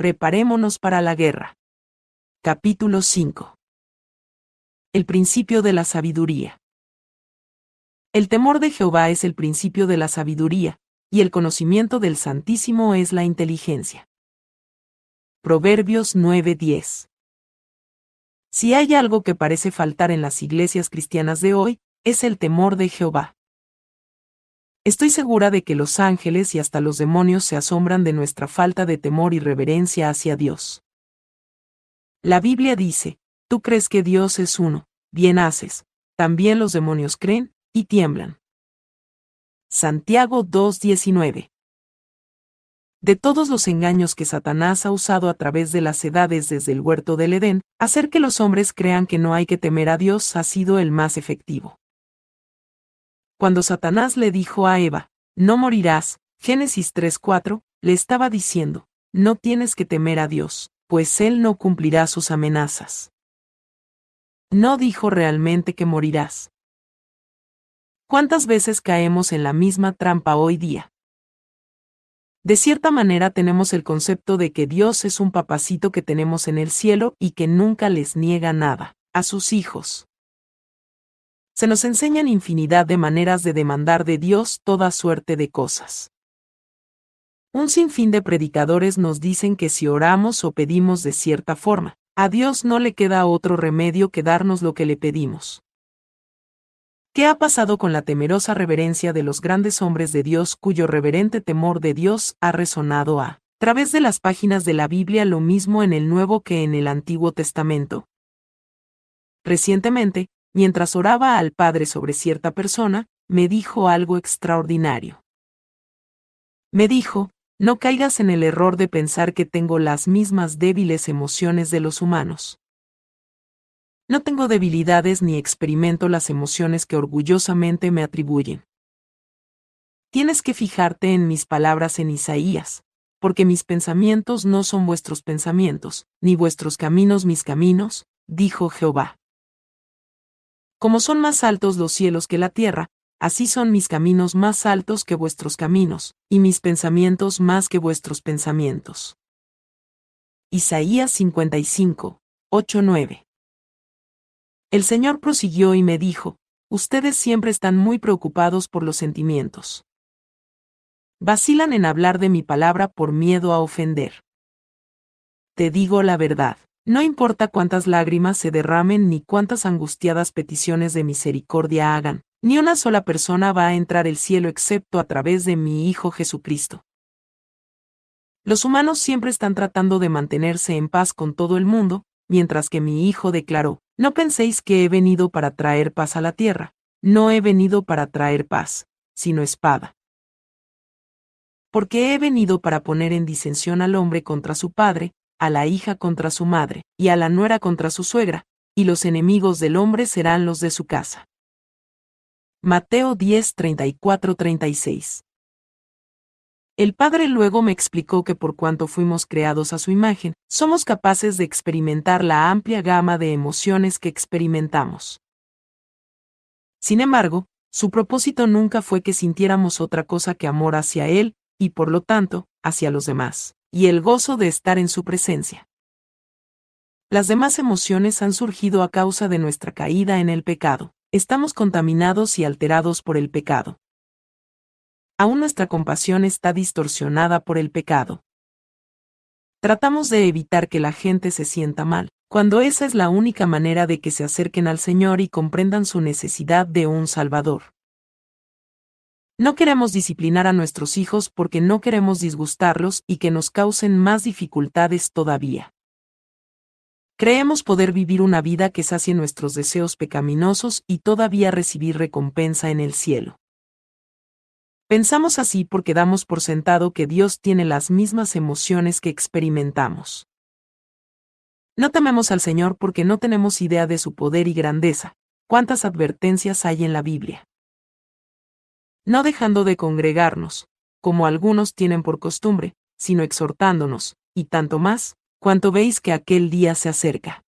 Preparémonos para la guerra. Capítulo 5. El principio de la sabiduría. El temor de Jehová es el principio de la sabiduría, y el conocimiento del Santísimo es la inteligencia. Proverbios 9:10. Si hay algo que parece faltar en las iglesias cristianas de hoy, es el temor de Jehová. Estoy segura de que los ángeles y hasta los demonios se asombran de nuestra falta de temor y reverencia hacia Dios. La Biblia dice, tú crees que Dios es uno, bien haces, también los demonios creen, y tiemblan. Santiago 2.19 De todos los engaños que Satanás ha usado a través de las edades desde el huerto del Edén, hacer que los hombres crean que no hay que temer a Dios ha sido el más efectivo. Cuando Satanás le dijo a Eva, no morirás, Génesis 3:4, le estaba diciendo, no tienes que temer a Dios, pues Él no cumplirá sus amenazas. No dijo realmente que morirás. ¿Cuántas veces caemos en la misma trampa hoy día? De cierta manera tenemos el concepto de que Dios es un papacito que tenemos en el cielo y que nunca les niega nada a sus hijos se nos enseñan infinidad de maneras de demandar de Dios toda suerte de cosas. Un sinfín de predicadores nos dicen que si oramos o pedimos de cierta forma, a Dios no le queda otro remedio que darnos lo que le pedimos. ¿Qué ha pasado con la temerosa reverencia de los grandes hombres de Dios cuyo reverente temor de Dios ha resonado a través de las páginas de la Biblia lo mismo en el Nuevo que en el Antiguo Testamento? Recientemente, mientras oraba al Padre sobre cierta persona, me dijo algo extraordinario. Me dijo, no caigas en el error de pensar que tengo las mismas débiles emociones de los humanos. No tengo debilidades ni experimento las emociones que orgullosamente me atribuyen. Tienes que fijarte en mis palabras en Isaías, porque mis pensamientos no son vuestros pensamientos, ni vuestros caminos mis caminos, dijo Jehová. Como son más altos los cielos que la tierra, así son mis caminos más altos que vuestros caminos, y mis pensamientos más que vuestros pensamientos. Isaías 55, 8-9. El Señor prosiguió y me dijo, Ustedes siempre están muy preocupados por los sentimientos. Vacilan en hablar de mi palabra por miedo a ofender. Te digo la verdad. No importa cuántas lágrimas se derramen ni cuántas angustiadas peticiones de misericordia hagan, ni una sola persona va a entrar el cielo excepto a través de mi Hijo Jesucristo. Los humanos siempre están tratando de mantenerse en paz con todo el mundo, mientras que mi Hijo declaró, no penséis que he venido para traer paz a la tierra, no he venido para traer paz, sino espada. Porque he venido para poner en disensión al hombre contra su padre, a la hija contra su madre, y a la nuera contra su suegra, y los enemigos del hombre serán los de su casa. Mateo 10, 36 El Padre luego me explicó que por cuanto fuimos creados a su imagen, somos capaces de experimentar la amplia gama de emociones que experimentamos. Sin embargo, su propósito nunca fue que sintiéramos otra cosa que amor hacia Él, y por lo tanto, hacia los demás y el gozo de estar en su presencia. Las demás emociones han surgido a causa de nuestra caída en el pecado. Estamos contaminados y alterados por el pecado. Aún nuestra compasión está distorsionada por el pecado. Tratamos de evitar que la gente se sienta mal, cuando esa es la única manera de que se acerquen al Señor y comprendan su necesidad de un Salvador. No queremos disciplinar a nuestros hijos porque no queremos disgustarlos y que nos causen más dificultades todavía. Creemos poder vivir una vida que sacie nuestros deseos pecaminosos y todavía recibir recompensa en el cielo. Pensamos así porque damos por sentado que Dios tiene las mismas emociones que experimentamos. No tememos al Señor porque no tenemos idea de su poder y grandeza. ¿Cuántas advertencias hay en la Biblia? No dejando de congregarnos, como algunos tienen por costumbre, sino exhortándonos, y tanto más, cuanto veis que aquel día se acerca.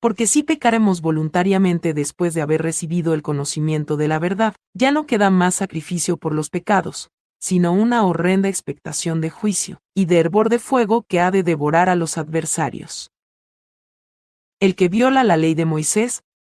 Porque si pecaremos voluntariamente después de haber recibido el conocimiento de la verdad, ya no queda más sacrificio por los pecados, sino una horrenda expectación de juicio, y de hervor de fuego que ha de devorar a los adversarios. El que viola la ley de Moisés,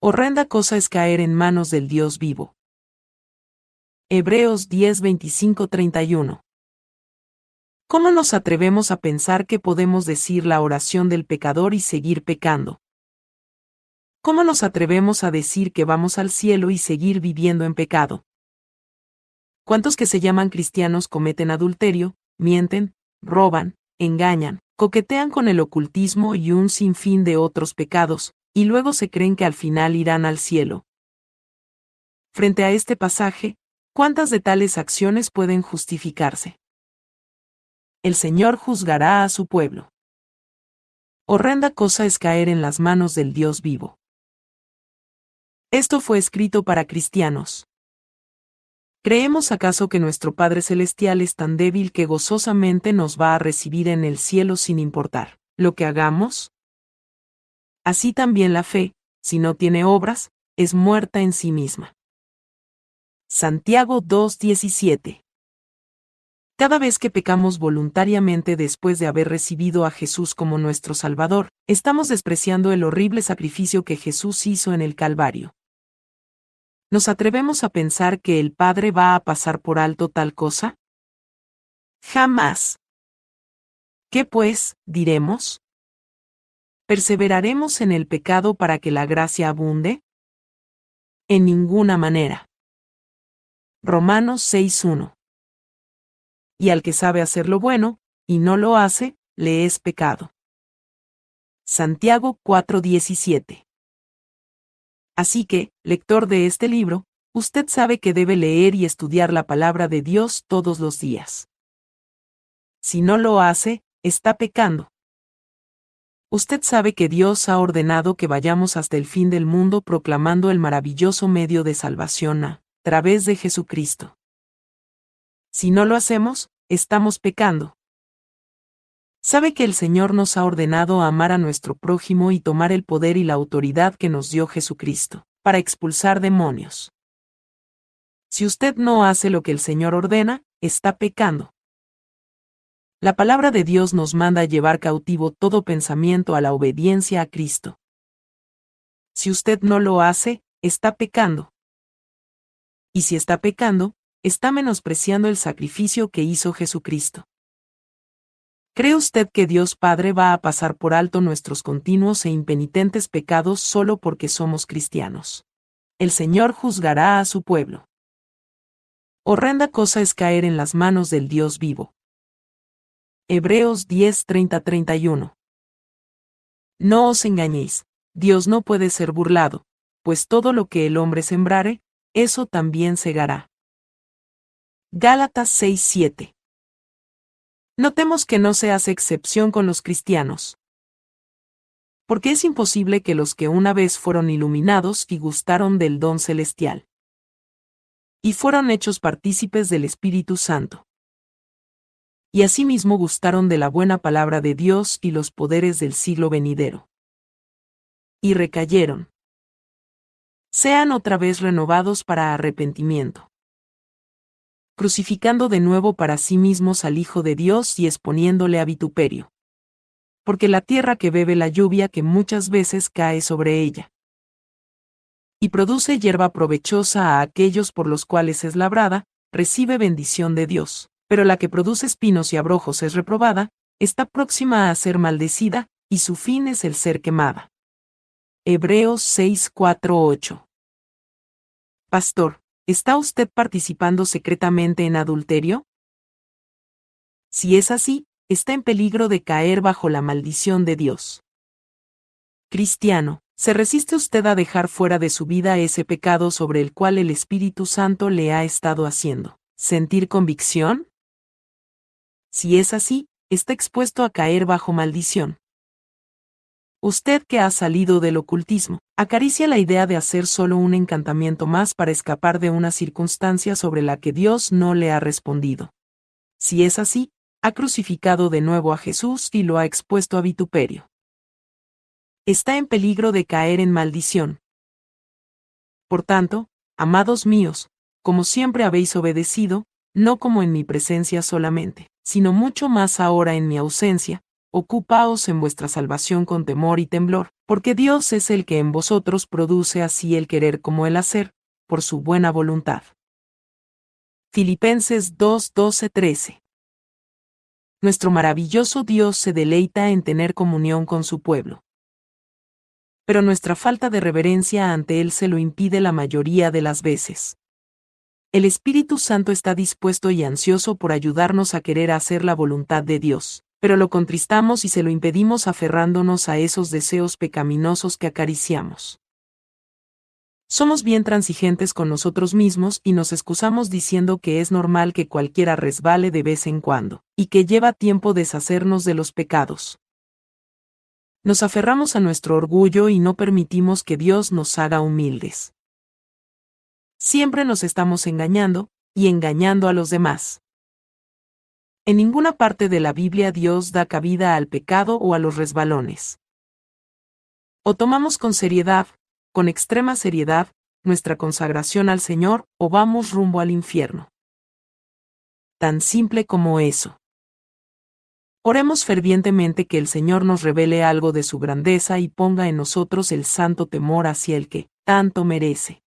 Horrenda cosa es caer en manos del Dios vivo. Hebreos 10, 31. ¿Cómo nos atrevemos a pensar que podemos decir la oración del pecador y seguir pecando? ¿Cómo nos atrevemos a decir que vamos al cielo y seguir viviendo en pecado? ¿Cuántos que se llaman cristianos cometen adulterio, mienten, roban, engañan, coquetean con el ocultismo y un sinfín de otros pecados, y luego se creen que al final irán al cielo? Frente a este pasaje, ¿cuántas de tales acciones pueden justificarse? El Señor juzgará a su pueblo. Horrenda cosa es caer en las manos del Dios vivo. Esto fue escrito para cristianos. ¿Creemos acaso que nuestro Padre Celestial es tan débil que gozosamente nos va a recibir en el cielo sin importar lo que hagamos? Así también la fe, si no tiene obras, es muerta en sí misma. Santiago 2.17 Cada vez que pecamos voluntariamente después de haber recibido a Jesús como nuestro Salvador, estamos despreciando el horrible sacrificio que Jesús hizo en el Calvario. ¿Nos atrevemos a pensar que el Padre va a pasar por alto tal cosa? Jamás. ¿Qué pues, diremos? ¿Perseveraremos en el pecado para que la gracia abunde? En ninguna manera. Romanos 6.1. Y al que sabe hacer lo bueno, y no lo hace, le es pecado. Santiago 4:17 Así que, lector de este libro, usted sabe que debe leer y estudiar la palabra de Dios todos los días. Si no lo hace, está pecando. Usted sabe que Dios ha ordenado que vayamos hasta el fin del mundo proclamando el maravilloso medio de salvación a través de Jesucristo. Si no lo hacemos, estamos pecando. Sabe que el Señor nos ha ordenado amar a nuestro prójimo y tomar el poder y la autoridad que nos dio Jesucristo, para expulsar demonios. Si usted no hace lo que el Señor ordena, está pecando. La palabra de Dios nos manda llevar cautivo todo pensamiento a la obediencia a Cristo. Si usted no lo hace, está pecando. Y si está pecando, está menospreciando el sacrificio que hizo Jesucristo. ¿Cree usted que Dios Padre va a pasar por alto nuestros continuos e impenitentes pecados solo porque somos cristianos? El Señor juzgará a su pueblo. Horrenda cosa es caer en las manos del Dios vivo. Hebreos 10, 31. No os engañéis, Dios no puede ser burlado, pues todo lo que el hombre sembrare, eso también segará. Gálatas 6, 7. Notemos que no se hace excepción con los cristianos. Porque es imposible que los que una vez fueron iluminados y gustaron del don celestial. Y fueron hechos partícipes del Espíritu Santo. Y asimismo gustaron de la buena palabra de Dios y los poderes del siglo venidero. Y recayeron. Sean otra vez renovados para arrepentimiento crucificando de nuevo para sí mismos al Hijo de Dios y exponiéndole a vituperio. Porque la tierra que bebe la lluvia que muchas veces cae sobre ella. Y produce hierba provechosa a aquellos por los cuales es labrada, recibe bendición de Dios. Pero la que produce espinos y abrojos es reprobada, está próxima a ser maldecida, y su fin es el ser quemada. Hebreos 6, 8. Pastor, ¿Está usted participando secretamente en adulterio? Si es así, está en peligro de caer bajo la maldición de Dios. Cristiano, ¿se resiste usted a dejar fuera de su vida ese pecado sobre el cual el Espíritu Santo le ha estado haciendo sentir convicción? Si es así, está expuesto a caer bajo maldición. Usted que ha salido del ocultismo, acaricia la idea de hacer solo un encantamiento más para escapar de una circunstancia sobre la que Dios no le ha respondido. Si es así, ha crucificado de nuevo a Jesús y lo ha expuesto a vituperio. Está en peligro de caer en maldición. Por tanto, amados míos, como siempre habéis obedecido, no como en mi presencia solamente, sino mucho más ahora en mi ausencia, ocupaos en vuestra salvación con temor y temblor, porque Dios es el que en vosotros produce así el querer como el hacer, por su buena voluntad. Filipenses 2, 12, 13. Nuestro maravilloso Dios se deleita en tener comunión con su pueblo. Pero nuestra falta de reverencia ante Él se lo impide la mayoría de las veces. El Espíritu Santo está dispuesto y ansioso por ayudarnos a querer hacer la voluntad de Dios pero lo contristamos y se lo impedimos aferrándonos a esos deseos pecaminosos que acariciamos. Somos bien transigentes con nosotros mismos y nos excusamos diciendo que es normal que cualquiera resbale de vez en cuando, y que lleva tiempo deshacernos de los pecados. Nos aferramos a nuestro orgullo y no permitimos que Dios nos haga humildes. Siempre nos estamos engañando, y engañando a los demás. En ninguna parte de la Biblia Dios da cabida al pecado o a los resbalones. O tomamos con seriedad, con extrema seriedad, nuestra consagración al Señor, o vamos rumbo al infierno. Tan simple como eso. Oremos fervientemente que el Señor nos revele algo de su grandeza y ponga en nosotros el santo temor hacia el que tanto merece.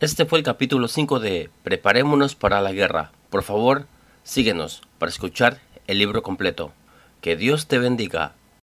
Este fue el capítulo 5 de Preparémonos para la guerra. Por favor, Síguenos para escuchar el libro completo. Que Dios te bendiga